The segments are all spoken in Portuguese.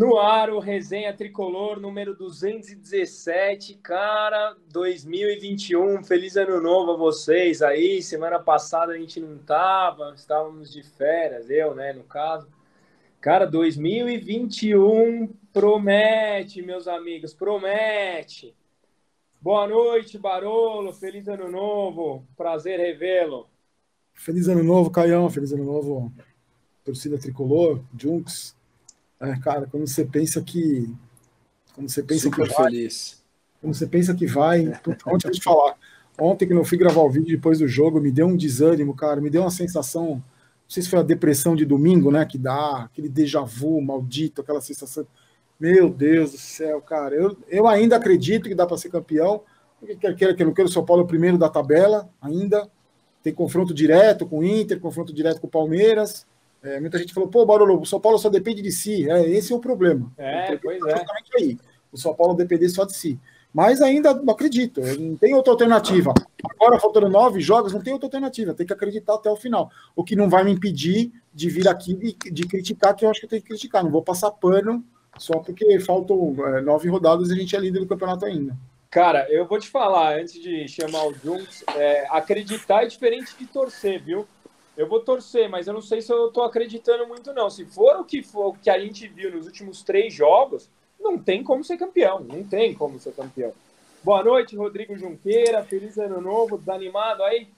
No ar, o Resenha Tricolor, número 217. Cara, 2021. Feliz ano novo a vocês aí. Semana passada a gente não tava, estávamos de férias, eu, né, no caso. Cara, 2021 promete, meus amigos, promete. Boa noite, Barolo. Feliz ano novo. Prazer revê-lo. Feliz ano novo, Caião. Feliz ano novo, torcida tricolor, Junks. É, cara, quando você pensa que. Quando você pensa Super que vai, feliz. Quando você pensa que vai. Ontem eu te falar. Ontem que eu fui gravar o vídeo depois do jogo, me deu um desânimo, cara. Me deu uma sensação. Não sei se foi a depressão de domingo, né? Que dá, aquele déjà vu maldito, aquela sensação. Meu Deus do céu, cara. Eu, eu ainda acredito que dá para ser campeão. Quer queira que eu não quero, o São Paulo é o primeiro da tabela ainda. Tem confronto direto com o Inter, confronto direto com o Palmeiras. É, muita gente falou, pô, Barolo, o São Paulo só depende de si. É, esse é o problema. É, o pois é. Aí. O São Paulo depender só de si. Mas ainda não acredito, não tem outra alternativa. Agora, faltando nove jogos, não tem outra alternativa. Tem que acreditar até o final. O que não vai me impedir de vir aqui e de criticar, que eu acho que eu tenho que criticar. Não vou passar pano só porque faltam é, nove rodadas e a gente é líder do campeonato ainda. Cara, eu vou te falar, antes de chamar o Junks, é, acreditar é diferente de torcer, viu? Eu vou torcer, mas eu não sei se eu tô acreditando muito, não. Se for o que for o que a gente viu nos últimos três jogos, não tem como ser campeão. Não tem como ser campeão. Boa noite, Rodrigo Junqueira. Feliz ano novo, desanimado aí?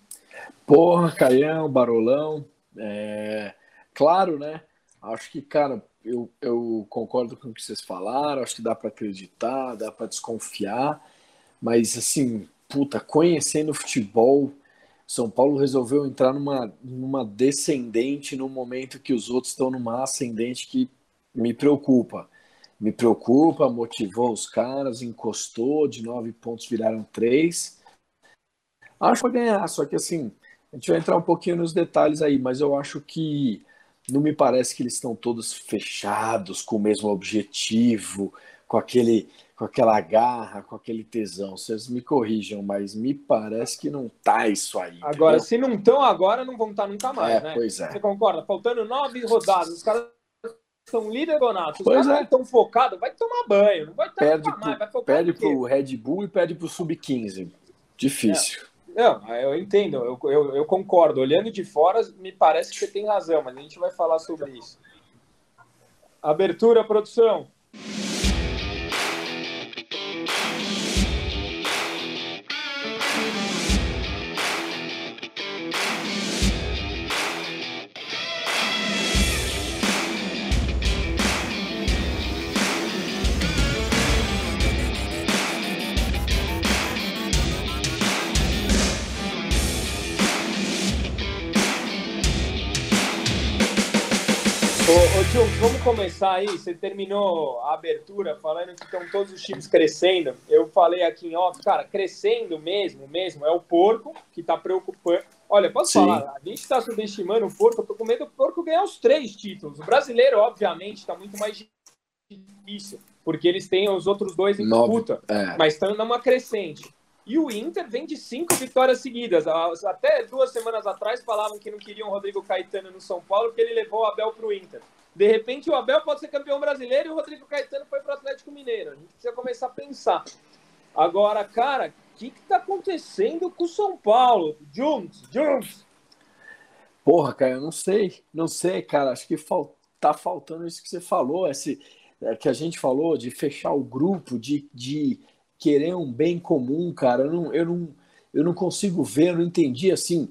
Porra, Caião, Barolão. É... Claro, né? Acho que, cara, eu, eu concordo com o que vocês falaram. Acho que dá para acreditar, dá para desconfiar. Mas, assim, puta, conhecendo o futebol são Paulo resolveu entrar numa, numa descendente no momento que os outros estão numa ascendente que me preocupa. Me preocupa, motivou os caras, encostou, de nove pontos viraram três. Acho que vai ganhar, só que assim, a gente vai entrar um pouquinho nos detalhes aí, mas eu acho que não me parece que eles estão todos fechados com o mesmo objetivo, com aquele com aquela garra, com aquele tesão. Vocês me corrijam, mas me parece que não tá isso aí. Agora, entendeu? se não estão agora, não vão estar tá nunca mais, é, né? Pois é. Você concorda? Faltando nove rodadas, os caras são líder Donato. Os pois caras é. estão focados, vai tomar banho, não vai estar perde pro, mais, vai focar Perde pro Red Bull e perde pro Sub-15. Difícil. É. Não, eu entendo, eu, eu, eu, concordo. Olhando de fora, me parece que você tem razão, mas a gente vai falar sobre isso. Abertura, produção. Ô, vamos começar aí. Você terminou a abertura falando que estão todos os times crescendo. Eu falei aqui em off, cara, crescendo mesmo, mesmo, é o porco que está preocupando. Olha, posso Sim. falar? A gente está subestimando o porco. Eu tô com medo do porco ganhar os três títulos. O brasileiro, obviamente, está muito mais difícil, porque eles têm os outros dois em disputa, é. mas estão numa crescente. E o Inter vem de cinco vitórias seguidas. Até duas semanas atrás falavam que não queriam Rodrigo Caetano no São Paulo porque ele levou o Abel para o Inter. De repente o Abel pode ser campeão brasileiro e o Rodrigo Caetano foi para o Atlético Mineiro. A gente precisa começar a pensar. Agora, cara, o que está acontecendo com o São Paulo? Juntos, juntos. Porra, cara, eu não sei. Não sei, cara. Acho que fal... tá faltando isso que você falou, esse é, que a gente falou de fechar o grupo, de, de querer um bem comum, cara. Eu não, eu não, eu não consigo ver, eu não entendi assim.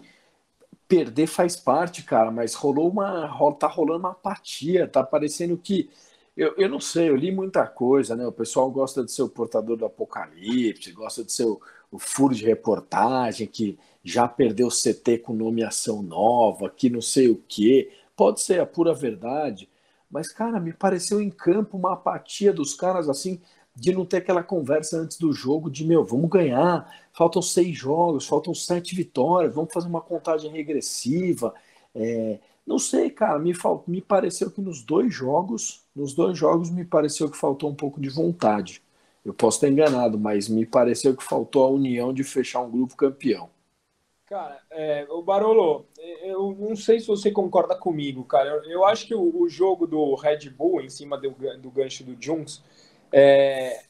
Perder faz parte, cara, mas rolou uma. tá rolando uma apatia, tá parecendo que. Eu, eu não sei, eu li muita coisa, né? O pessoal gosta de ser o portador do apocalipse, gosta de ser o, o furo de reportagem, que já perdeu o CT com nomeação nova, que não sei o quê. Pode ser a pura verdade, mas, cara, me pareceu em campo uma apatia dos caras assim de não ter aquela conversa antes do jogo de meu, vamos ganhar, faltam seis jogos, faltam sete vitórias, vamos fazer uma contagem regressiva. É, não sei, cara, me, fal... me pareceu que nos dois jogos, nos dois jogos me pareceu que faltou um pouco de vontade. Eu posso estar enganado, mas me pareceu que faltou a união de fechar um grupo campeão. Cara, é, o Barolo, eu não sei se você concorda comigo, cara. Eu, eu acho que o, o, jogo do Red Bull em cima do, do gancho do Junks, é,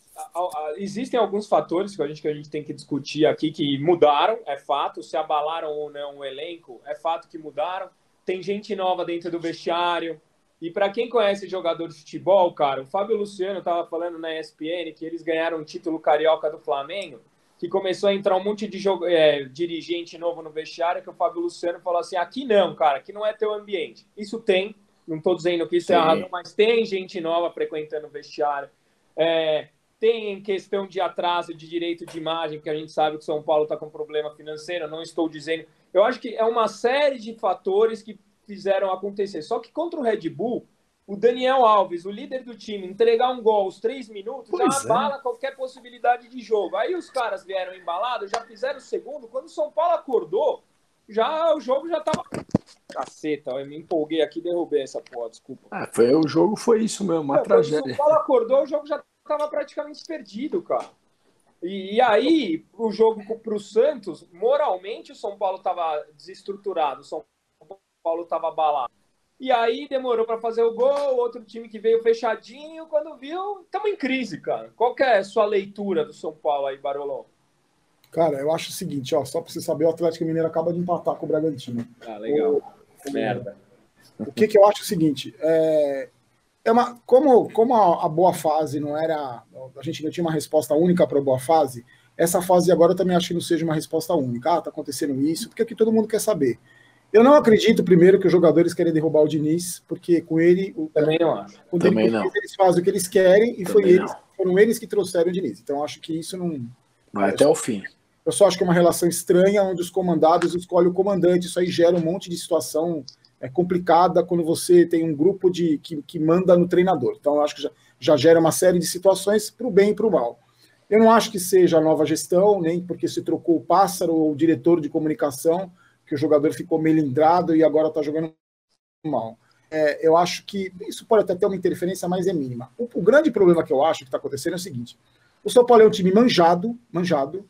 existem alguns fatores que a, gente, que a gente tem que discutir aqui que mudaram, é fato. Se abalaram ou não o elenco, é fato que mudaram. Tem gente nova dentro do vestiário. E para quem conhece jogador de futebol, cara, o Fábio Luciano estava falando na ESPN que eles ganharam o título carioca do Flamengo que começou a entrar um monte de jogo, é, dirigente novo no vestiário, que o Fábio Luciano falou assim: aqui não, cara, aqui não é teu ambiente. Isso tem, não estou dizendo que isso Sim. é errado, mas tem gente nova frequentando o vestiário. É, tem questão de atraso de direito de imagem, que a gente sabe que São Paulo está com problema financeiro, não estou dizendo. Eu acho que é uma série de fatores que fizeram acontecer. Só que contra o Red Bull, o Daniel Alves, o líder do time, entregar um gol aos três minutos, pois já é. abala qualquer possibilidade de jogo. Aí os caras vieram embalados, já fizeram o segundo. Quando o São Paulo acordou, já o jogo já tava. Caceta, eu me empolguei aqui e derrubei essa porra, desculpa. Ah, foi, o jogo foi isso mesmo, uma é, tragédia. Quando o São Paulo acordou, o jogo já tava praticamente perdido, cara. E, e aí, o jogo para o Santos, moralmente, o São Paulo tava desestruturado, o São Paulo tava abalado. E aí demorou para fazer o gol, outro time que veio fechadinho, quando viu, estamos em crise, cara. Qual que é a sua leitura do São Paulo aí, Barolão? Cara, eu acho o seguinte, ó, só para você saber, o Atlético Mineiro acaba de empatar com o Bragantino. Ah, legal. O, Merda. O que que eu acho o seguinte, é, é uma, como, como a, a, boa fase não era, a gente não tinha uma resposta única para a boa fase, essa fase agora eu também acho que não seja uma resposta única. Ah, tá acontecendo isso, porque aqui todo mundo quer saber. Eu não acredito, primeiro, que os jogadores querem derrubar o Diniz, porque com ele. O, Também não acho. Com Também não. Eles fazem o que eles querem e foi eles, foram eles que trouxeram o Diniz. Então acho que isso não. Vai até o fim. Eu só acho que é uma relação estranha onde os comandados escolhem o comandante. Isso aí gera um monte de situação é, complicada quando você tem um grupo de que, que manda no treinador. Então eu acho que já, já gera uma série de situações para o bem e para o mal. Eu não acho que seja a nova gestão, nem porque se trocou o pássaro ou o diretor de comunicação que o jogador ficou melindrado e agora está jogando mal. É, eu acho que isso pode até ter uma interferência, mas é mínima. O, o grande problema que eu acho que está acontecendo é o seguinte: o São Paulo é um time manjado, manjado.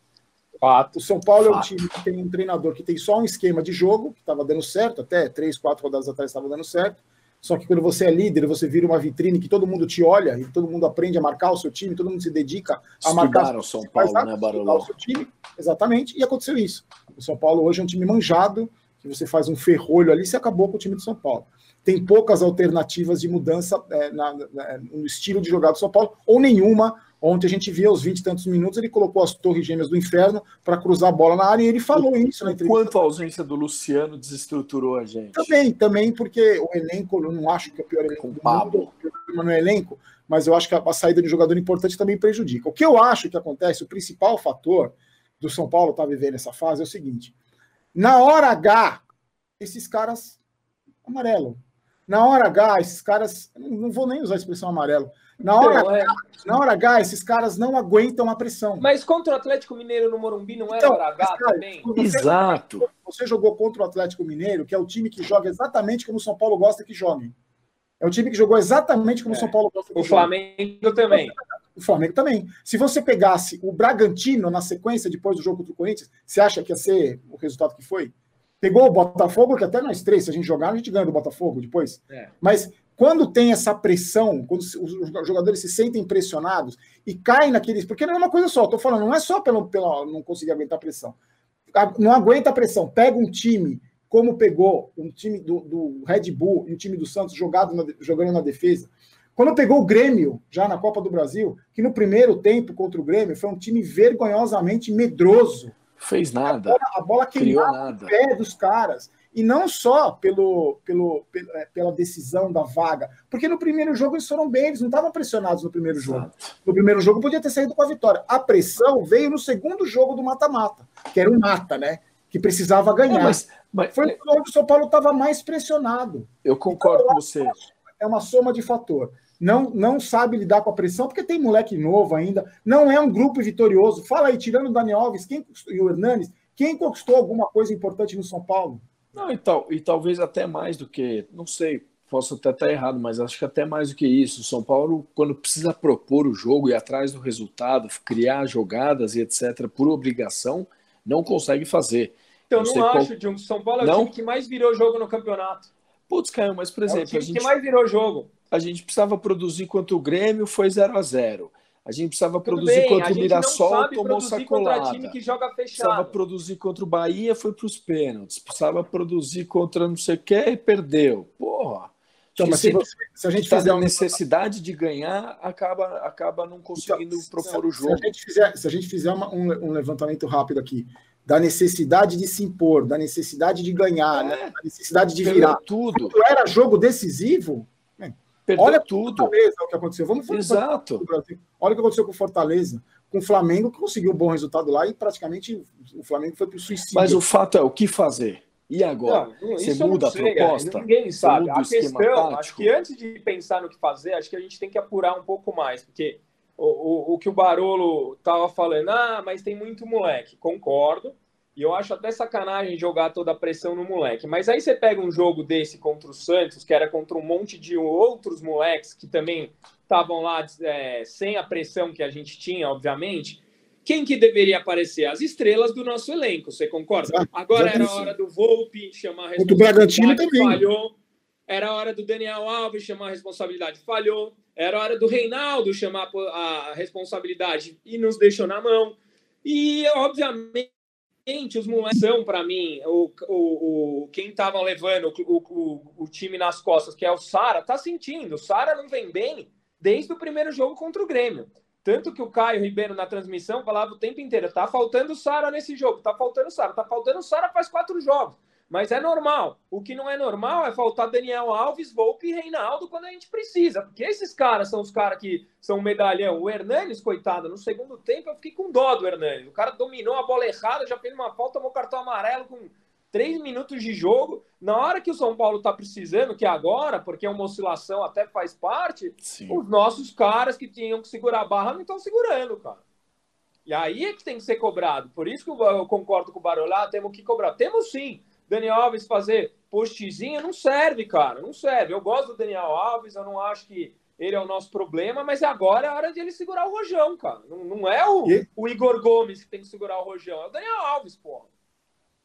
Fato. O São Paulo Fato. é um time que tem um treinador que tem só um esquema de jogo, que estava dando certo, até três, quatro rodadas atrás estava dando certo. Só que quando você é líder, você vira uma vitrine que todo mundo te olha e todo mundo aprende a marcar o seu time, todo mundo se dedica a Estudaram marcar o São Paulo, né, Barulho? o seu time. Exatamente, e aconteceu isso. O São Paulo hoje é um time manjado, que você faz um ferrolho ali, você acabou com o time do São Paulo. Tem poucas alternativas de mudança é, na, na, no estilo de jogar do São Paulo, ou nenhuma. Ontem a gente via aos 20 e tantos minutos, ele colocou as torres gêmeas do inferno para cruzar a bola na área e ele falou isso na entrevista. Quanto a ausência do Luciano desestruturou a gente? Também, também, porque o elenco, eu não acho que é o pior elenco com do mundo, no elenco, mas eu acho que a, a saída de jogador importante também prejudica. O que eu acho que acontece, o principal fator do São Paulo estar tá vivendo essa fase é o seguinte: na hora H, esses caras amarelo. Na hora H, esses caras, não vou nem usar a expressão amarelo. Na hora, não, é... na hora H, esses caras não aguentam a pressão. Mas contra o Atlético Mineiro no Morumbi não era então, hora H cara, também? Você, Exato. Você jogou contra o Atlético Mineiro, que é o time que joga exatamente como o São Paulo gosta que jogue. É o time que jogou exatamente como o é. São Paulo gosta que O Flamengo também. O Flamengo também. Se você pegasse o Bragantino na sequência depois do jogo contra o Corinthians, você acha que ia ser o resultado que foi? Pegou o Botafogo, que até nós três, se a gente jogar, a gente ganha do Botafogo depois. É. Mas quando tem essa pressão, quando os jogadores se sentem pressionados e caem naqueles. Porque não é uma coisa só, estou falando, não é só pelo, pelo não conseguir aguentar a pressão. Não aguenta a pressão. Pega um time, como pegou um time do, do Red Bull e o time do Santos jogado na, jogando na defesa, quando pegou o Grêmio, já na Copa do Brasil, que no primeiro tempo contra o Grêmio foi um time vergonhosamente medroso. Fez nada. A bola, a bola queimava o pé dos caras. E não só pelo, pelo, é, pela decisão da vaga, porque no primeiro jogo eles foram bem, eles não estavam pressionados no primeiro jogo. Exato. No primeiro jogo podia ter saído com a vitória. A pressão veio no segundo jogo do mata-mata, que era um mata, né? Que precisava ganhar. É, mas, mas, Foi onde o São Paulo estava mais pressionado. Eu concordo então, com você. É uma soma de fator não, não sabe lidar com a pressão, porque tem moleque novo ainda, não é um grupo vitorioso. Fala aí, tirando o Daniel Alves quem, e o Hernanes, quem conquistou alguma coisa importante no São Paulo? Não, e, tal, e talvez até mais do que, não sei, posso até estar errado, mas acho que até mais do que isso. O São Paulo, quando precisa propor o jogo e atrás do resultado, criar jogadas e etc., por obrigação, não consegue fazer. Então, não, não acho, qual... Que São Paulo é não? o time que mais virou jogo no campeonato. Putz, Caio, mas por exemplo. É o time a gente, que mais virou jogo. A gente precisava produzir contra o Grêmio, foi 0 a 0 A gente precisava Tudo produzir bem, contra o Mirassol, tomou sacolada. Time que joga fechado. Precisava produzir contra o Bahia, foi para os pênaltis. Precisava produzir contra não sei o que e perdeu. Porra. Então, mas se, se, a gente tá fizer uma necessidade de ganhar, acaba, acaba não conseguindo então, propor o jogo. Se a gente fizer, se a gente fizer uma, um, um levantamento rápido aqui, da necessidade de se impor, da necessidade de ganhar, é. né? da necessidade de virar. tudo. Quando era jogo decisivo, Perdeu olha tudo. Fortaleza, o que aconteceu. Vamos Exato. Olha o que aconteceu com o Fortaleza, com o Flamengo, que conseguiu um bom resultado lá e praticamente o Flamengo foi para o suicídio. Mas o fato é, o que fazer? E agora? Não, Você muda a proposta? Ninguém sabe. A questão, acho que antes de pensar no que fazer, acho que a gente tem que apurar um pouco mais, porque o, o, o que o Barolo estava falando, ah, mas tem muito moleque. Concordo. E eu acho até sacanagem jogar toda a pressão no moleque. Mas aí você pega um jogo desse contra o Santos, que era contra um monte de outros moleques que também estavam lá é, sem a pressão que a gente tinha, obviamente. Quem que deveria aparecer? As estrelas do nosso elenco, você concorda? Exato, Agora era a hora do Volpe chamar a responsabilidade, falhou. Era a hora do Daniel Alves chamar a responsabilidade, falhou. Era a hora do Reinaldo chamar a responsabilidade e nos deixou na mão. E, obviamente, os moleques são, para mim, o, o, o, quem estava levando o, o, o, time nas costas, que é o Sara, tá sentindo. O Sara não vem bem desde o primeiro jogo contra o Grêmio. Tanto que o Caio Ribeiro na transmissão falava o tempo inteiro: tá faltando o Sara nesse jogo, tá faltando o Sara, tá faltando o Sara faz quatro jogos. Mas é normal. O que não é normal é faltar Daniel Alves, Volpe e Reinaldo quando a gente precisa. Porque esses caras são os caras que são medalhão. O Hernanes, coitado, no segundo tempo eu fiquei com dó do Hernanes. O cara dominou a bola errada, já fez uma falta, tomou cartão amarelo com três minutos de jogo. Na hora que o São Paulo está precisando, que é agora, porque é uma oscilação até faz parte, Sim. os nossos caras que tinham que segurar a barra não estão segurando, cara. E aí é que tem que ser cobrado. Por isso que eu concordo com o Barolá, temos que cobrar. Temos sim. Daniel Alves fazer postzinho não serve, cara. Não serve. Eu gosto do Daniel Alves, eu não acho que ele é o nosso problema, mas agora é a hora de ele segurar o Rojão, cara. Não, não é o, o, Igor Gomes que tem que segurar o Rojão, é o Daniel Alves, porra.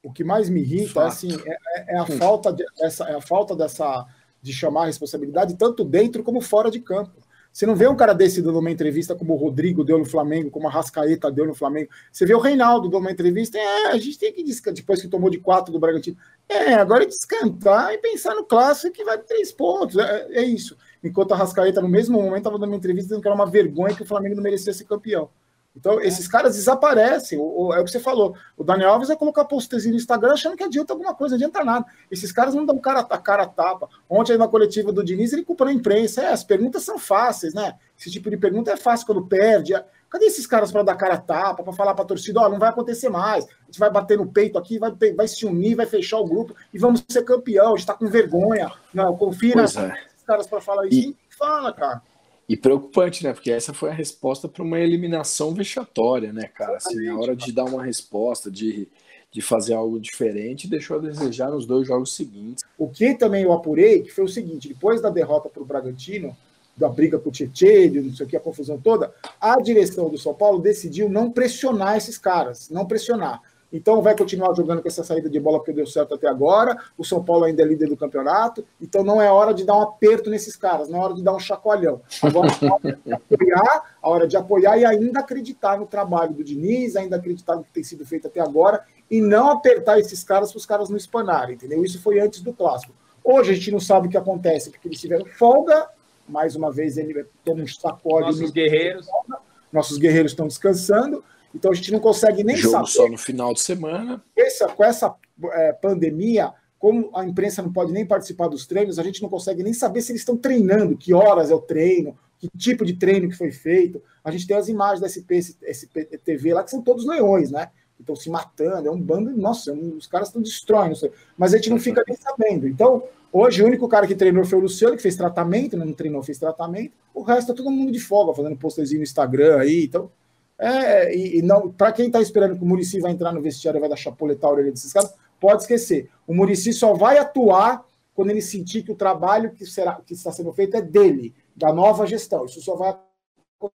O que mais me irrita é, assim, é, é, é a falta de, essa, é a falta dessa de chamar a responsabilidade tanto dentro como fora de campo. Você não vê um cara desse dando uma entrevista como o Rodrigo deu no Flamengo, como a Rascaeta deu no Flamengo. Você vê o Reinaldo dando uma entrevista, é, a gente tem que descantar, depois que tomou de quatro do Bragantino. É, agora é descantar e pensar no clássico que vai três pontos. É, é isso. Enquanto a Rascaeta, no mesmo momento, estava dando uma entrevista dizendo que era uma vergonha que o Flamengo não merecia ser campeão. Então, é. esses caras desaparecem. O, o, é o que você falou. O Daniel Alves vai colocar postezinho no Instagram achando que adianta alguma coisa, adianta nada. Esses caras não dão cara a cara tapa. Ontem, aí na coletiva do Diniz, ele culpou a imprensa. É, as perguntas são fáceis, né? Esse tipo de pergunta é fácil quando perde. Cadê esses caras para dar cara a tapa, para falar para a torcida: ó, oh, não vai acontecer mais. A gente vai bater no peito aqui, vai, vai se unir, vai fechar o grupo e vamos ser campeão. A gente está com vergonha. Não, confia nesses é. caras para falar isso. E... Fala, cara. E preocupante, né? Porque essa foi a resposta para uma eliminação vexatória, né, cara? Assim, a hora de dar uma resposta, de, de fazer algo diferente, deixou a desejar nos dois jogos seguintes. O que também eu apurei, que foi o seguinte: depois da derrota para o Bragantino, da briga com o Tietchan, não sei o que, a confusão toda, a direção do São Paulo decidiu não pressionar esses caras, não pressionar. Então vai continuar jogando com essa saída de bola porque deu certo até agora. O São Paulo ainda é líder do campeonato. Então não é hora de dar um aperto nesses caras, não é hora de dar um chacoalhão. Agora é hora de apoiar, a hora de apoiar e ainda acreditar no trabalho do Diniz, ainda acreditar no que tem sido feito até agora e não apertar esses caras para os caras não espanarem, entendeu? Isso foi antes do clássico. Hoje a gente não sabe o que acontece porque eles tiveram folga. Mais uma vez ele toma um sacode. Nossos guerreiros. Nossos guerreiros estão descansando. Então a gente não consegue nem Jogo saber. só no final de semana. Essa, com essa é, pandemia, como a imprensa não pode nem participar dos treinos, a gente não consegue nem saber se eles estão treinando, que horas é o treino, que tipo de treino que foi feito. A gente tem as imagens da SP, SP TV lá, que são todos leões, né? Estão se matando, é um bando, nossa, os caras estão destroem, mas a gente não fica nem sabendo. Então, hoje o único cara que treinou foi o Luciano, que fez tratamento, né? não treinou, fez tratamento. O resto é todo mundo de folga, fazendo posterzinho no Instagram aí, então é, e, e não, para quem está esperando que o Murici vai entrar no vestiário e vai dar chapoletar a orelha desses caras, pode esquecer. O Murici só vai atuar quando ele sentir que o trabalho que, será, que está sendo feito é dele, da nova gestão. Isso só vai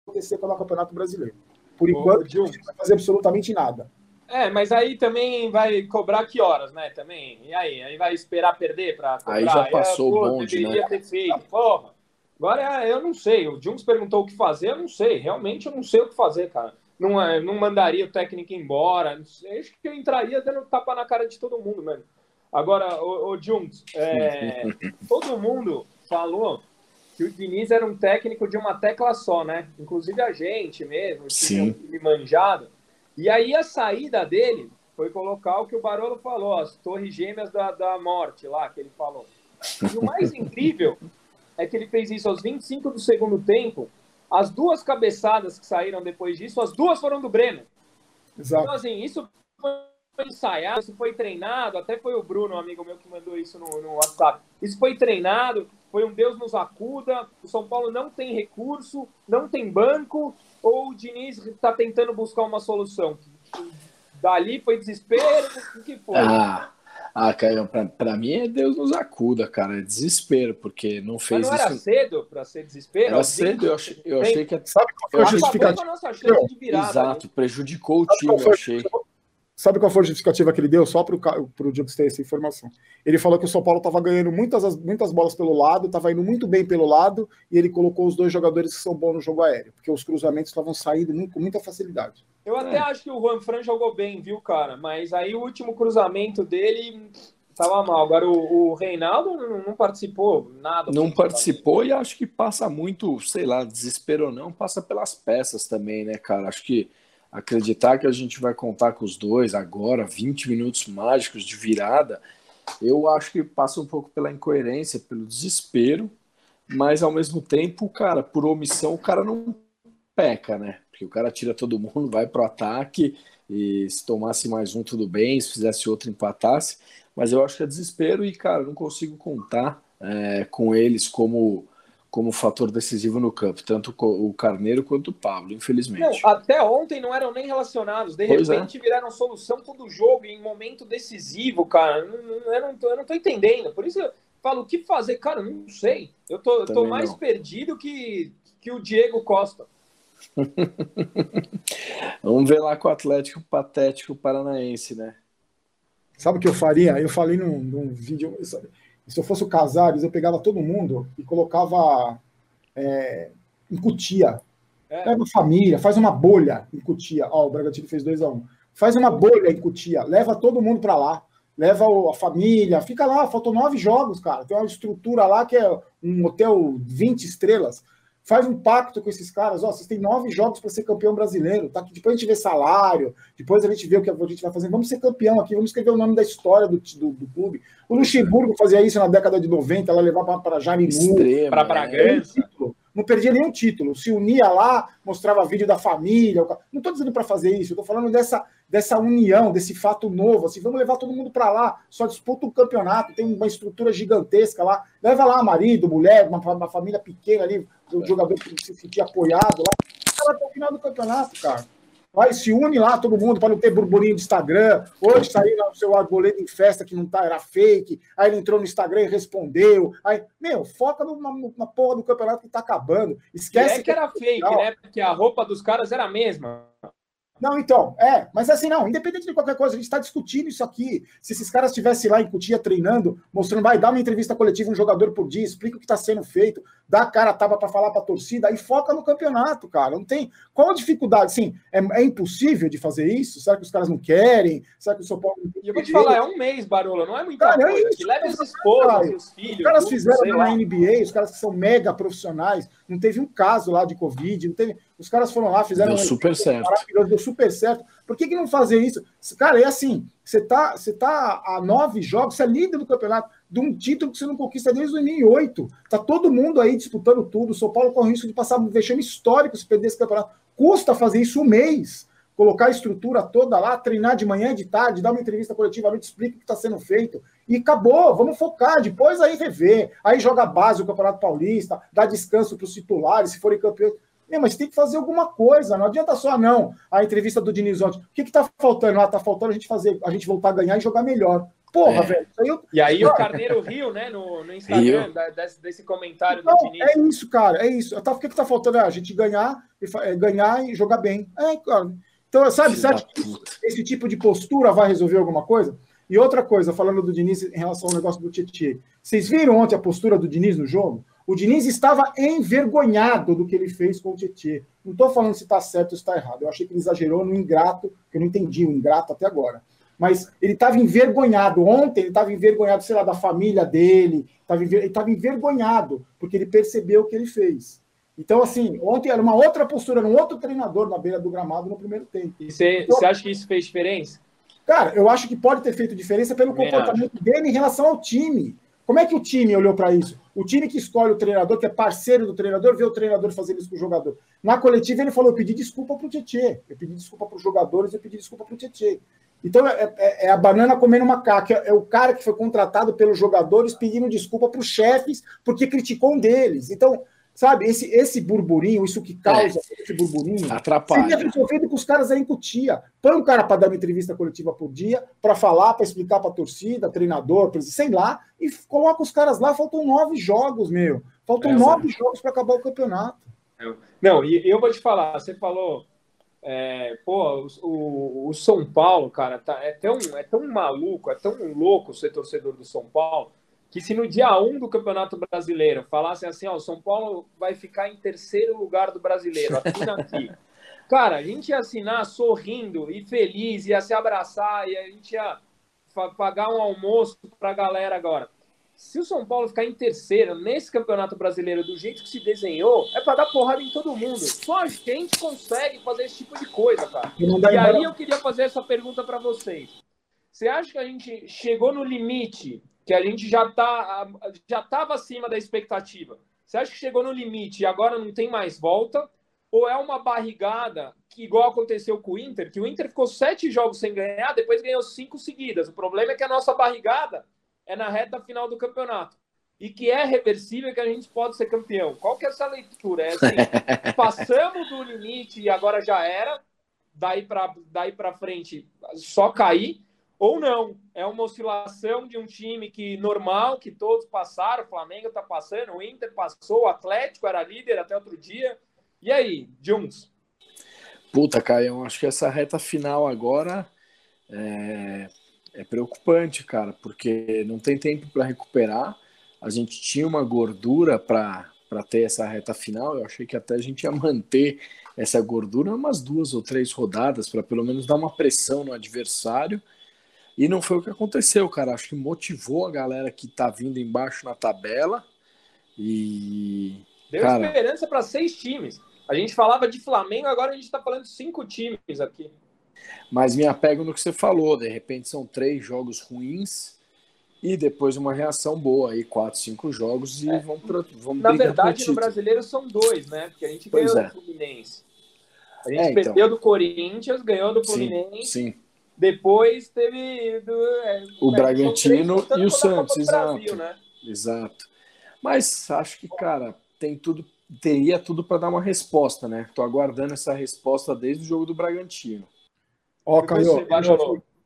acontecer pelo Campeonato Brasileiro. Por enquanto, Ô, não vai fazer absolutamente nada. É, mas aí também vai cobrar que horas, né? Também. E aí? Aí vai esperar perder para cobrar? Aí já passou aí, o bonde, deveria né? ter feito. Porra. Agora eu não sei. O Jungs perguntou o que fazer, eu não sei. Realmente eu não sei o que fazer, cara. Não, é, não mandaria o técnico embora. Acho que eu entraria dando tapa na cara de todo mundo, mano. Agora, o, o Jungs, é, todo mundo falou que o Diniz era um técnico de uma tecla só, né? Inclusive a gente mesmo, Sim. time manjado. E aí a saída dele foi colocar o que o Barolo falou, as torres gêmeas da, da morte lá, que ele falou. E o mais incrível é que ele fez isso aos 25 do segundo tempo. As duas cabeçadas que saíram depois disso, as duas foram do Breno. Exato. Então, assim, isso foi ensaiado, isso foi treinado, até foi o Bruno, um amigo meu, que mandou isso no, no WhatsApp. Isso foi treinado, foi um Deus nos acuda. O São Paulo não tem recurso, não tem banco, ou o Diniz está tentando buscar uma solução? Dali foi desespero, o que foi? Ah, ah Caio, para mim é Deus nos acuda, cara, é desespero, porque não fez Mas não isso. era cedo para ser desespero? Era cedo, eu achei, eu achei que... Sabe qual foi a justificativa? Nossa chance de virada, Exato, prejudicou o time, eu achei. Sabe qual foi a justificativa que ele deu? Só para o Jux ter essa informação. Ele falou que o São Paulo estava ganhando muitas, muitas bolas pelo lado, estava indo muito bem pelo lado, e ele colocou os dois jogadores que são bons no jogo aéreo, porque os cruzamentos estavam saindo com muita facilidade. Eu até é. acho que o Juan Fran jogou bem, viu, cara? Mas aí o último cruzamento dele estava mal. Agora o, o Reinaldo não, não, participou nada. Não participou e acho que passa muito, sei lá, desespero ou não, passa pelas peças também, né, cara? Acho que acreditar que a gente vai contar com os dois agora, 20 minutos mágicos de virada, eu acho que passa um pouco pela incoerência, pelo desespero, mas ao mesmo tempo, cara, por omissão, o cara não peca, né? Porque o cara tira todo mundo, vai pro ataque, e se tomasse mais um, tudo bem, se fizesse outro, empatasse, mas eu acho que é desespero e, cara, não consigo contar é, com eles como como fator decisivo no campo, tanto o Carneiro quanto o Pablo, infelizmente. Não, até ontem não eram nem relacionados, de pois é. repente é. viraram solução todo jogo em momento decisivo, cara. Eu não, tô, eu não tô entendendo. Por isso eu falo, o que fazer? Cara, não sei. Eu tô, tô mais não. perdido que, que o Diego Costa. Vamos ver lá com o Atlético Patético Paranaense, né? Sabe o que eu faria? Eu falei num, num vídeo. Se eu fosse o Casares, eu pegava todo mundo e colocava é, em Cutia. É. Leva a família, faz uma bolha em Cutia. Ó, o Bragantino fez 2 a 1 um. Faz uma bolha em Cutia, leva todo mundo para lá. Leva a família, fica lá, faltam nove jogos, cara. Tem uma estrutura lá que é um hotel 20 estrelas faz um pacto com esses caras, ó, vocês têm nove jogos para ser campeão brasileiro, tá? Depois a gente vê salário, depois a gente vê o que a gente vai fazer, vamos ser campeão aqui, vamos escrever o nome da história do, do, do clube. O Luxemburgo fazia isso na década de 90, ela levava para Jarimu, para Bragança. Não perdia nenhum título, se unia lá, mostrava vídeo da família. Não estou dizendo para fazer isso, eu estou falando dessa, dessa união, desse fato novo. Assim, vamos levar todo mundo para lá, só disputa um campeonato, tem uma estrutura gigantesca lá. Leva lá marido, mulher, uma, uma família pequena ali, o jogador que se sentir apoiado lá. Ela até o final do campeonato, cara. Vai, se une lá todo mundo para não ter burburinho de Instagram. Hoje saiu o seu arboleda em festa que não tá, era fake. Aí ele entrou no Instagram e respondeu. Aí, meu, foca numa, numa porra do campeonato que tá acabando. Esquece. E é que era fake, né? Porque a roupa dos caras era a mesma. Não, então, é, mas assim, não, independente de qualquer coisa, a gente está discutindo isso aqui. Se esses caras estivessem lá em Cutia treinando, mostrando, vai dar uma entrevista coletiva, um jogador por dia, explica o que está sendo feito, dá a cara tava para falar para a torcida, aí foca no campeonato, cara. Não tem. Qual a dificuldade? Sim, é, é, impossível de fazer isso? Será que os caras não querem? Será que o São Paulo. E eu vou te falar, é um mês, Barolo, não é muita cara, é coisa. É isso, leva os esposos, os filhos. Os caras fizeram na NBA, os caras que são mega profissionais, não teve um caso lá de Covid, não teve. Os caras foram lá, fizeram. Deu super certo. Deu super certo. Por que, que não fazer isso? Cara, é assim: você tá, você tá a nove jogos, você é líder do campeonato, de um título que você não conquista desde 2008. Tá todo mundo aí disputando tudo. O São Paulo corre o risco de passar um vexame histórico se perder esse campeonato. Custa fazer isso um mês. Colocar a estrutura toda lá, treinar de manhã, de tarde, dar uma entrevista coletiva, explica o que está sendo feito. E acabou, vamos focar. Depois aí rever. Aí joga base o Campeonato Paulista, dá descanso para os titulares, se forem campeões. Meu, mas tem que fazer alguma coisa, não adianta só não. A entrevista do Diniz ontem. O que está faltando? Ah, tá faltando a gente fazer, a gente voltar a ganhar e jogar melhor. Porra, é. velho. Aí eu... E aí o Carneiro riu, né, no, no Instagram, da, desse, desse, comentário do Diniz. É isso, cara, é isso. Tá, o que, que tá faltando? É a gente ganhar, ganhar e jogar bem. É, cara. Então, sabe, você acha que esse tipo de postura vai resolver alguma coisa? E outra coisa, falando do Diniz em relação ao negócio do Tietchan. Vocês viram ontem a postura do Diniz no jogo? O Diniz estava envergonhado do que ele fez com o Tietchan. Não estou falando se está certo ou se está errado. Eu achei que ele exagerou no ingrato, que eu não entendi o ingrato até agora. Mas ele estava envergonhado. Ontem ele estava envergonhado, sei lá, da família dele. Tava, ele estava envergonhado, porque ele percebeu o que ele fez. Então, assim, ontem era uma outra postura, era um outro treinador na beira do gramado no primeiro tempo. E você então, acha que isso fez diferença? Cara, eu acho que pode ter feito diferença pelo comportamento dele em relação ao time. Como é que o time olhou para isso? O time que escolhe o treinador, que é parceiro do treinador, vê o treinador fazendo isso com o jogador. Na coletiva, ele falou: eu pedi desculpa para o Tietchan, eu pedi desculpa para os jogadores, eu pedi desculpa para o Tietchan. Então é, é, é, a banana comendo macaco. É, é o cara que foi contratado pelos jogadores pedindo desculpa para os chefes porque criticou um deles. Então, sabe, esse, esse burburinho, isso que causa é. esse burburinho, atrapalha. Seria resolvido com os caras aí incutia. Põe um cara para dar uma entrevista coletiva por dia, para falar, para explicar para a torcida, treinador, sei lá, e coloca os caras lá. Faltam nove jogos, meu. Faltam é, nove jogos para acabar o campeonato. Não, e eu vou te falar, você falou é, pô, o, o, São Paulo, cara, tá, é, tão, é tão maluco, é tão louco ser torcedor do São Paulo, que se no dia 1 do Campeonato Brasileiro falassem assim, ó, o São Paulo vai ficar em terceiro lugar do brasileiro, assina aqui. Cara, a gente ia assinar sorrindo e feliz, ia se abraçar, e a gente ia pagar um almoço pra galera agora. Se o São Paulo ficar em terceiro nesse Campeonato Brasileiro do jeito que se desenhou, é para dar porrada em todo mundo. Só a gente consegue fazer esse tipo de coisa, cara. E, e aí eu queria fazer essa pergunta para vocês. Você acha que a gente chegou no limite, que a gente já tá já estava acima da expectativa? Você acha que chegou no limite e agora não tem mais volta? Ou é uma barrigada que, igual aconteceu com o Inter, que o Inter ficou sete jogos sem ganhar, depois ganhou cinco seguidas. O problema é que a nossa barrigada é na reta final do campeonato. E que é reversível que a gente pode ser campeão. Qual que é essa leitura? É assim, passamos do limite e agora já era, daí para daí frente só cair, ou não? É uma oscilação de um time que normal, que todos passaram, o Flamengo está passando, o Inter passou, o Atlético era líder até outro dia. E aí, Jones? Puta, Caio, acho que essa reta final agora é, é preocupante, cara, porque não tem tempo para recuperar. A gente tinha uma gordura para ter essa reta final. Eu achei que até a gente ia manter essa gordura umas duas ou três rodadas para pelo menos dar uma pressão no adversário. E não foi o que aconteceu, cara. Acho que motivou a galera que tá vindo embaixo na tabela. E. Deu cara... esperança para seis times. A gente falava de Flamengo, agora a gente está falando de cinco times aqui. Mas me apego no que você falou, de repente são três jogos ruins e depois uma reação boa aí, quatro, cinco jogos e é. vamos para vamos Na verdade, no brasileiro são dois, né? Porque a gente pois ganhou é. do Fluminense. A gente é, então. perdeu do Corinthians, ganhou do Fluminense. Sim. sim. Depois teve do, é, o né, Bragantino e o Santos, exato. Brasil, né? Exato. Mas acho que, cara, tem tudo, teria tudo para dar uma resposta, né? Tô aguardando essa resposta desde o jogo do Bragantino. Ó, Caio, eu já,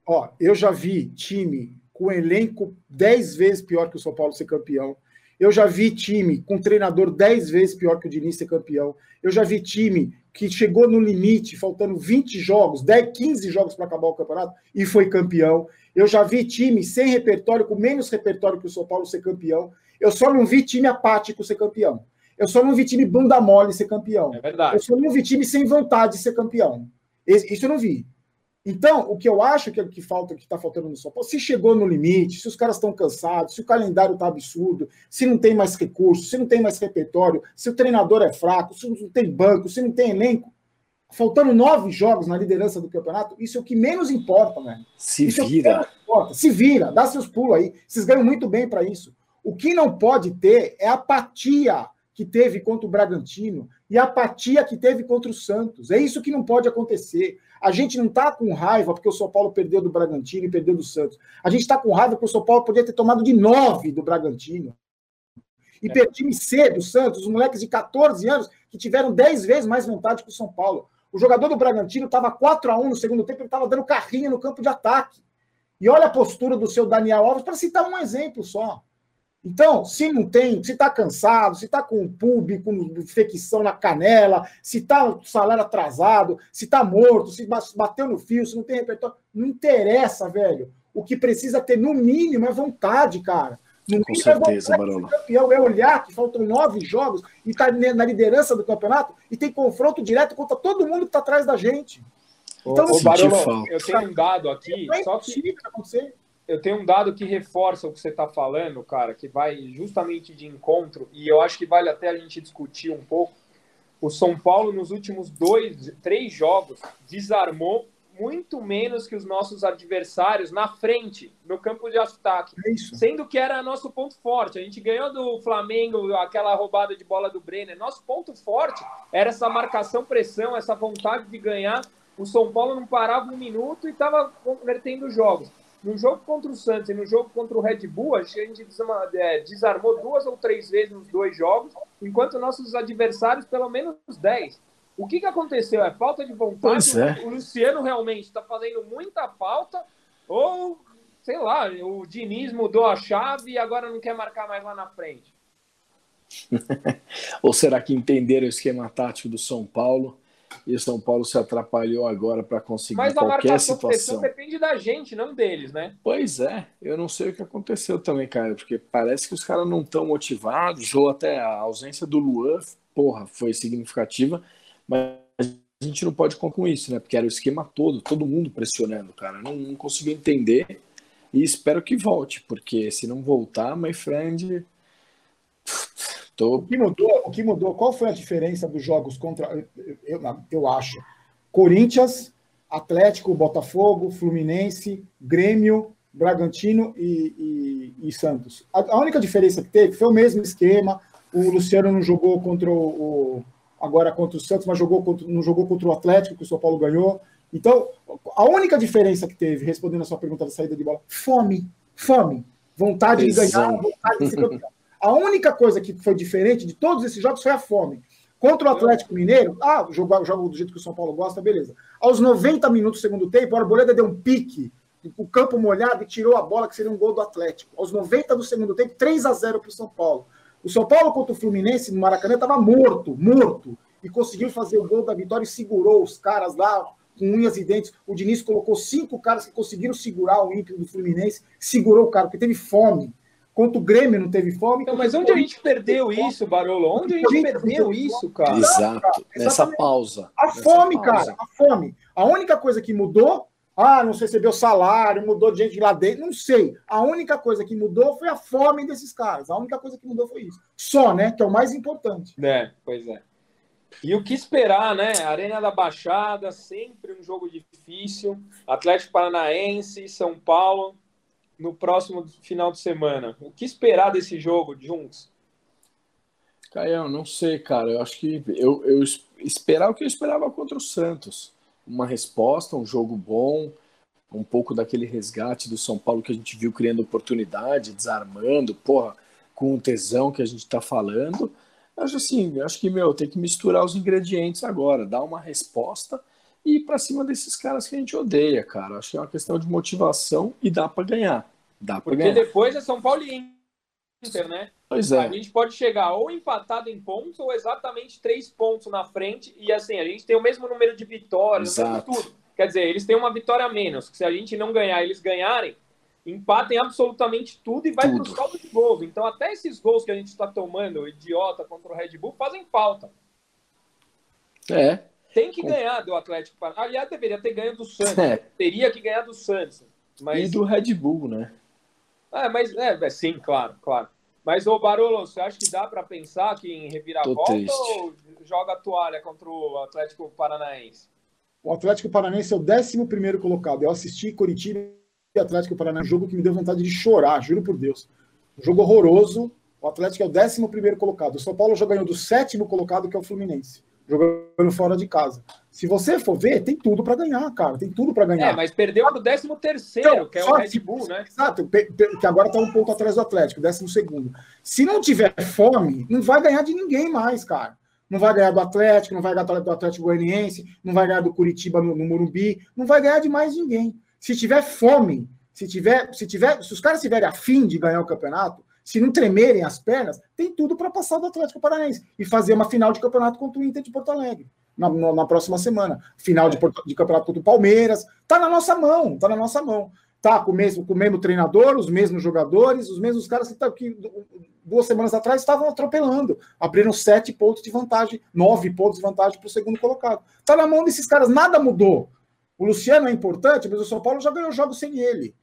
ó, eu já vi time com elenco 10 vezes pior que o São Paulo ser campeão. Eu já vi time com treinador 10 vezes pior que o Diniz ser campeão. Eu já vi time que chegou no limite, faltando 20 jogos, 10, 15 jogos para acabar o campeonato e foi campeão. Eu já vi time sem repertório, com menos repertório que o São Paulo ser campeão. Eu só não vi time apático ser campeão. Eu só não vi time bunda mole ser campeão. É verdade. Eu só não vi time sem vontade de ser campeão. Isso eu não vi. Então, o que eu acho que é o que falta, que está faltando no São Paulo, se chegou no limite, se os caras estão cansados, se o calendário está absurdo, se não tem mais recursos, se não tem mais repertório, se o treinador é fraco, se não tem banco, se não tem elenco, faltando nove jogos na liderança do campeonato, isso é o que menos importa, velho. Se isso vira. É se vira, dá seus pulos aí. Vocês ganham muito bem para isso. O que não pode ter é apatia que teve contra o Bragantino e a apatia que teve contra o Santos. É isso que não pode acontecer. A gente não está com raiva porque o São Paulo perdeu do Bragantino e perdeu do Santos. A gente está com raiva porque o São Paulo podia ter tomado de nove do Bragantino. E é. time cedo, o Santos, os moleques de 14 anos que tiveram 10 vezes mais vontade que o São Paulo. O jogador do Bragantino estava 4 a 1 no segundo tempo, ele estava dando carrinho no campo de ataque. E olha a postura do seu Daniel Alves, para citar um exemplo só. Então, se não tem, se está cansado, se está com o pub, com infecção na canela, se está o salário atrasado, se está morto, se bateu no fio, se não tem repertório, não interessa, velho. O que precisa ter, no mínimo, é vontade, cara. No com certeza, é Barolo. Campeão, é olhar que faltam nove jogos e está na liderança do campeonato e tem confronto direto contra todo mundo que está atrás da gente. Então, ô, ô, Barolo, eu tenho um dado aqui, é só que eu tenho um dado que reforça o que você está falando, cara, que vai justamente de encontro, e eu acho que vale até a gente discutir um pouco. O São Paulo, nos últimos dois, três jogos, desarmou muito menos que os nossos adversários na frente, no campo de ataque. É sendo que era nosso ponto forte. A gente ganhou do Flamengo aquela roubada de bola do Brenner. Nosso ponto forte era essa marcação-pressão, essa vontade de ganhar. O São Paulo não parava um minuto e estava convertendo jogos. No jogo contra o Santos e no jogo contra o Red Bull, a gente é, desarmou duas ou três vezes nos dois jogos, enquanto nossos adversários, pelo menos dez. O que, que aconteceu? É falta de vontade? É. O Luciano realmente está fazendo muita falta? Ou, sei lá, o Diniz mudou a chave e agora não quer marcar mais lá na frente? ou será que entenderam o esquema tático do São Paulo? E São Paulo se atrapalhou agora para conseguir Mas qualquer situação. Mas depende da gente, não deles, né? Pois é, eu não sei o que aconteceu também, cara, porque parece que os caras não estão motivados, ou até a ausência do Luan, porra, foi significativa, mas a gente não pode contar com isso, né? Porque era o esquema todo, todo mundo pressionando, cara. Não, não consigo entender e espero que volte, porque se não voltar, my friend, Tô... O, que mudou, o que mudou? Qual foi a diferença dos jogos contra. Eu, eu acho. Corinthians, Atlético, Botafogo, Fluminense, Grêmio, Bragantino e, e, e Santos. A, a, única diferença que teve foi o mesmo esquema. O Luciano não jogou contra o, agora contra o Santos, mas jogou contra, não jogou contra o Atlético, que o São Paulo ganhou. Então, a única diferença que teve, respondendo a sua pergunta da saída de bola, fome, fome, vontade Exato. de ganhar, vontade de ser campeão. A única coisa que foi diferente de todos esses jogos foi a fome. Contra o Atlético Mineiro, ah, jogo, jogo do jeito que o São Paulo gosta, beleza. Aos 90 minutos do segundo tempo, o Arboleda deu um pique, o campo molhado e tirou a bola, que seria um gol do Atlético. Aos 90 do segundo tempo, 3 a 0 para o São Paulo. O São Paulo contra o Fluminense no Maracanã estava morto, morto, e conseguiu fazer o gol da vitória e segurou os caras lá com unhas e dentes. O Diniz colocou cinco caras que conseguiram segurar o ímpio do Fluminense, segurou o cara, porque teve fome. Quanto o Grêmio não teve fome. Então, mas onde a gente perdeu isso, Barolo? Onde a gente perdeu isso, cara? Exato, nessa pausa. A fome, cara, a fome. A única coisa que mudou, ah, não recebeu salário, mudou de gente lá dentro, não sei. A única coisa que mudou foi a fome desses caras. A única coisa que mudou foi isso. Só, né? Que é o mais importante. É, pois é. E o que esperar, né? Arena da Baixada, sempre um jogo difícil. Atlético Paranaense, São Paulo no próximo final de semana. O que esperar desse jogo juntos? Caião, não sei, cara. Eu acho que eu, eu esperar o que eu esperava contra o Santos. Uma resposta, um jogo bom, um pouco daquele resgate do São Paulo que a gente viu criando oportunidade, desarmando, porra, com o tesão que a gente tá falando. Acho assim, acho que, meu, tem que misturar os ingredientes agora, dar uma resposta e ir para cima desses caras que a gente odeia, cara. Acho que é uma questão de motivação e dá para ganhar. Dá Porque ganhar. depois é São Paulo e Inter, né? Pois é. A gente pode chegar ou empatado em pontos ou exatamente três pontos na frente e assim, a gente tem o mesmo número de vitórias, tudo. Quer dizer, eles têm uma vitória a menos. Que se a gente não ganhar, eles ganharem, empatem absolutamente tudo e vai para o saldo de gols. Então, até esses gols que a gente está tomando, idiota contra o Red Bull, fazem falta. É. Tem que Com... ganhar do Atlético Paranaense. Aliás, deveria ter ganho do Santos. É. Teria que ganhar do Santos. Mas... E do Red Bull, né? É, mas é, é sim, claro, claro. Mas, ô Barolo, você acha que dá para pensar que em reviravolta ou joga a toalha contra o Atlético Paranaense? O Atlético Paranaense é o 11 colocado. Eu assisti Curitiba e Atlético Paranaense, um jogo que me deu vontade de chorar, juro por Deus. Um jogo horroroso. O Atlético é o 11 colocado. O São Paulo já ganhou do sétimo colocado, que é o Fluminense jogando fora de casa. Se você for ver, tem tudo para ganhar, cara. Tem tudo para ganhar. É, mas perdeu pro 13 terceiro, que é o Red Bull, né? Exato, que agora está um ponto atrás do Atlético, 12 segundo. Se não tiver fome, não vai ganhar de ninguém mais, cara. Não vai ganhar do Atlético, não vai ganhar do Atlético Goianiense, não vai ganhar do Curitiba no, no Morumbi, não vai ganhar de mais ninguém. Se tiver fome, se tiver, se tiver, se os caras tiverem afim de ganhar o campeonato, se não tremerem as pernas, tem tudo para passar do Atlético Paranaense e fazer uma final de campeonato contra o Inter de Porto Alegre. Na, na, na próxima semana. Final de, de campeonato contra o Palmeiras. Tá na nossa mão, tá na nossa mão tá com o mesmo, com o mesmo treinador, os mesmos jogadores, os mesmos caras que, tá, que duas semanas atrás estavam atropelando, abriram sete pontos de vantagem, nove pontos de vantagem para o segundo colocado. Está na mão desses caras, nada mudou. O Luciano é importante, mas o São Paulo já ganhou jogos sem ele.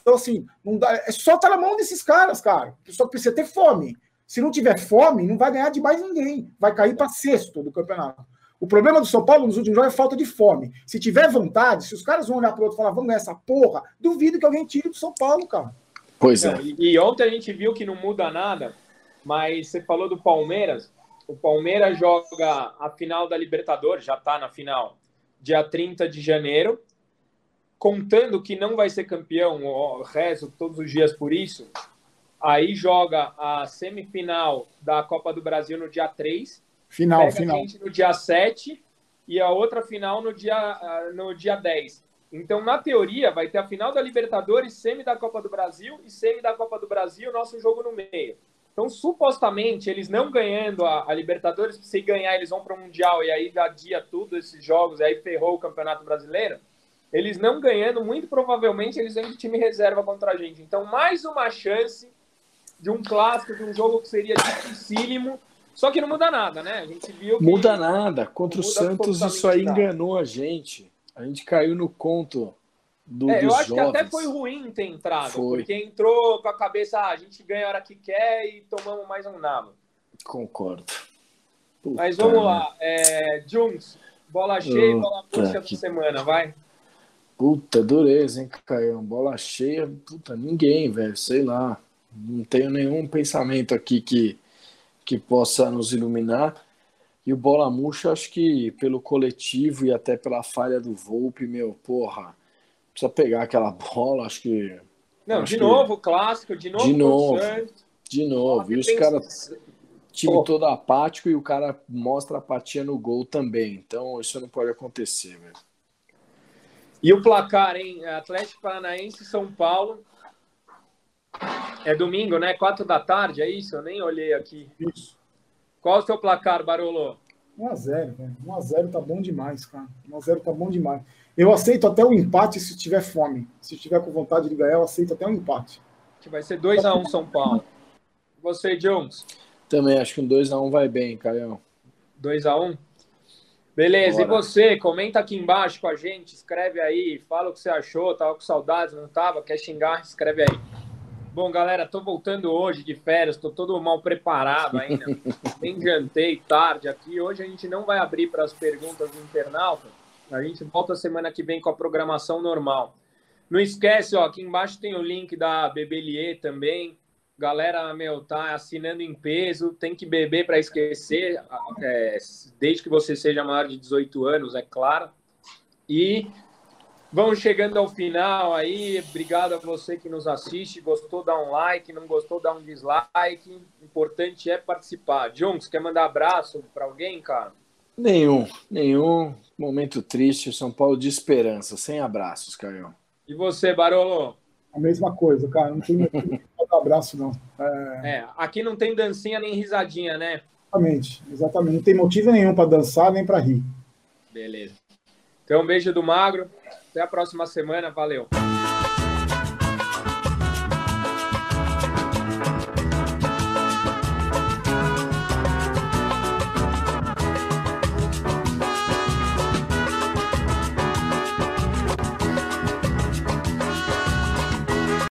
Então, assim, não dá, é só tá na mão desses caras, cara. Só precisa ter fome. Se não tiver fome, não vai ganhar de mais ninguém. Vai cair para sexto do campeonato. O problema do São Paulo nos últimos jogos é falta de fome. Se tiver vontade, se os caras vão olhar para o outro e falar, vamos ganhar essa porra, duvido que alguém tire do São Paulo, cara. Pois é. E, e ontem a gente viu que não muda nada, mas você falou do Palmeiras. O Palmeiras joga a final da Libertadores, já está na final, dia 30 de janeiro. Contando que não vai ser campeão, rezo todos os dias por isso. Aí joga a semifinal da Copa do Brasil no dia 3 Final, final. No dia 7 e a outra final no dia, ah, no dia 10. Então, na teoria, vai ter a final da Libertadores, semi da Copa do Brasil e semi da Copa do Brasil, nosso jogo no meio. Então, supostamente, eles não ganhando a, a Libertadores, se ganhar, eles vão para o Mundial e aí adia tudo esses jogos, e aí ferrou o Campeonato Brasileiro. Eles não ganhando, muito provavelmente, eles vêm de time reserva contra a gente. Então, mais uma chance de um clássico, de um jogo que seria dificílimo, só que não muda nada, né? A gente viu que. Muda nada. Contra o Santos, isso aí nada. enganou a gente. A gente caiu no conto do, é, eu acho jovens. que até foi ruim ter entrado, foi. porque entrou com a cabeça, ah, a gente ganha a hora que quer e tomamos mais um nabo. Concordo. Puta Mas vamos lá. É, Jungs, bola cheia e bola puxa da semana, vai. Puta, dureza, hein, Caio? Bola cheia, puta, ninguém, velho, sei lá. Não tenho nenhum pensamento aqui que que possa nos iluminar. E o Bola Murcha, acho que pelo coletivo e até pela falha do Volpe, meu, porra, precisa pegar aquela bola, acho que. Não, acho de novo, clássico, de novo. De novo, de novo. E os caras. Time todo apático e o cara mostra apatia no gol também. Então, isso não pode acontecer, velho. E o placar, hein? Atlético Paranaense São Paulo. É domingo, né? Quatro da tarde, é isso? Eu nem olhei aqui. Isso. Qual o seu placar, Barolo? 1x0, velho. 1x0 tá bom demais, cara. 1x0 tá bom demais. Eu aceito até o empate se tiver fome. Se tiver com vontade de ganhar, eu aceito até o empate. Que vai ser 2x1 São Paulo. Você, Jones? Também acho que um 2x1 vai bem, Caião. 2x1? Beleza, Bora. e você? Comenta aqui embaixo com a gente, escreve aí, fala o que você achou, tava com saudades, não tava? Quer xingar? Escreve aí. Bom, galera, tô voltando hoje de férias, tô todo mal preparado ainda. Nem jantei tarde aqui. Hoje a gente não vai abrir para as perguntas do internauta. A gente volta semana que vem com a programação normal. Não esquece, ó, aqui embaixo tem o link da Bebelier também. Galera, meu, tá assinando em peso, tem que beber para esquecer, é, desde que você seja maior de 18 anos, é claro. E Vamos chegando ao final aí. Obrigado a você que nos assiste. Gostou, dá um like. Não gostou, dá um dislike. O importante é participar. Jones, quer mandar abraço para alguém, cara? Nenhum, nenhum. Momento triste. São Paulo de esperança. Sem abraços, Caio. E você, Barolo? A mesma coisa, cara. Não tem abraço, não. É... é, aqui não tem dancinha nem risadinha, né? Exatamente, exatamente. Não tem motivo nenhum para dançar nem para rir. Beleza. Então, um beijo do Magro. Até a próxima semana. Valeu.